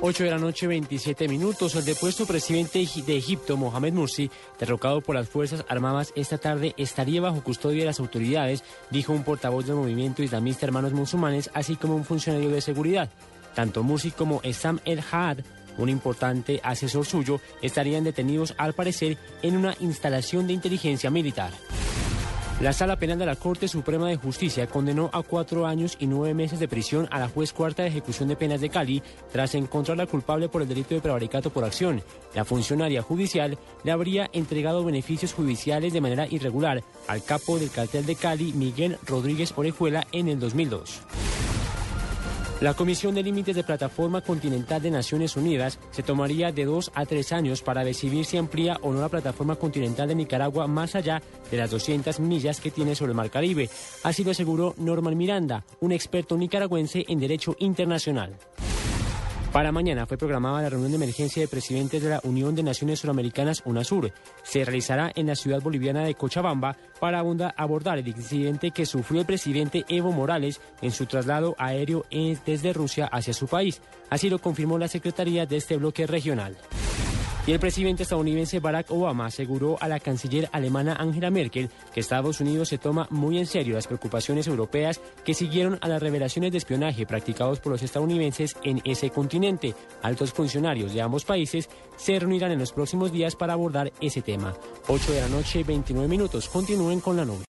8 de la noche, 27 minutos. El depuesto presidente de Egipto, Mohamed Mursi, derrocado por las Fuerzas Armadas esta tarde, estaría bajo custodia de las autoridades, dijo un portavoz del movimiento islamista Hermanos Musulmanes, así como un funcionario de seguridad. Tanto Mursi como Essam El Haad, un importante asesor suyo, estarían detenidos al parecer en una instalación de inteligencia militar. La Sala Penal de la Corte Suprema de Justicia condenó a cuatro años y nueve meses de prisión a la juez cuarta de ejecución de penas de Cali tras encontrarla culpable por el delito de prevaricato por acción. La funcionaria judicial le habría entregado beneficios judiciales de manera irregular al capo del cartel de Cali, Miguel Rodríguez Orejuela, en el 2002. La Comisión de Límites de Plataforma Continental de Naciones Unidas se tomaría de dos a tres años para decidir si amplía o no la plataforma continental de Nicaragua más allá de las 200 millas que tiene sobre el Mar Caribe. Así lo aseguró Norman Miranda, un experto nicaragüense en derecho internacional. Para mañana fue programada la reunión de emergencia de presidentes de la Unión de Naciones Suramericanas, UNASUR. Se realizará en la ciudad boliviana de Cochabamba para abordar el incidente que sufrió el presidente Evo Morales en su traslado aéreo desde Rusia hacia su país. Así lo confirmó la Secretaría de este bloque regional. Y el presidente estadounidense Barack Obama aseguró a la canciller alemana Angela Merkel que Estados Unidos se toma muy en serio las preocupaciones europeas que siguieron a las revelaciones de espionaje practicados por los estadounidenses en ese continente. Altos funcionarios de ambos países se reunirán en los próximos días para abordar ese tema. 8 de la noche, 29 minutos. Continúen con la nube.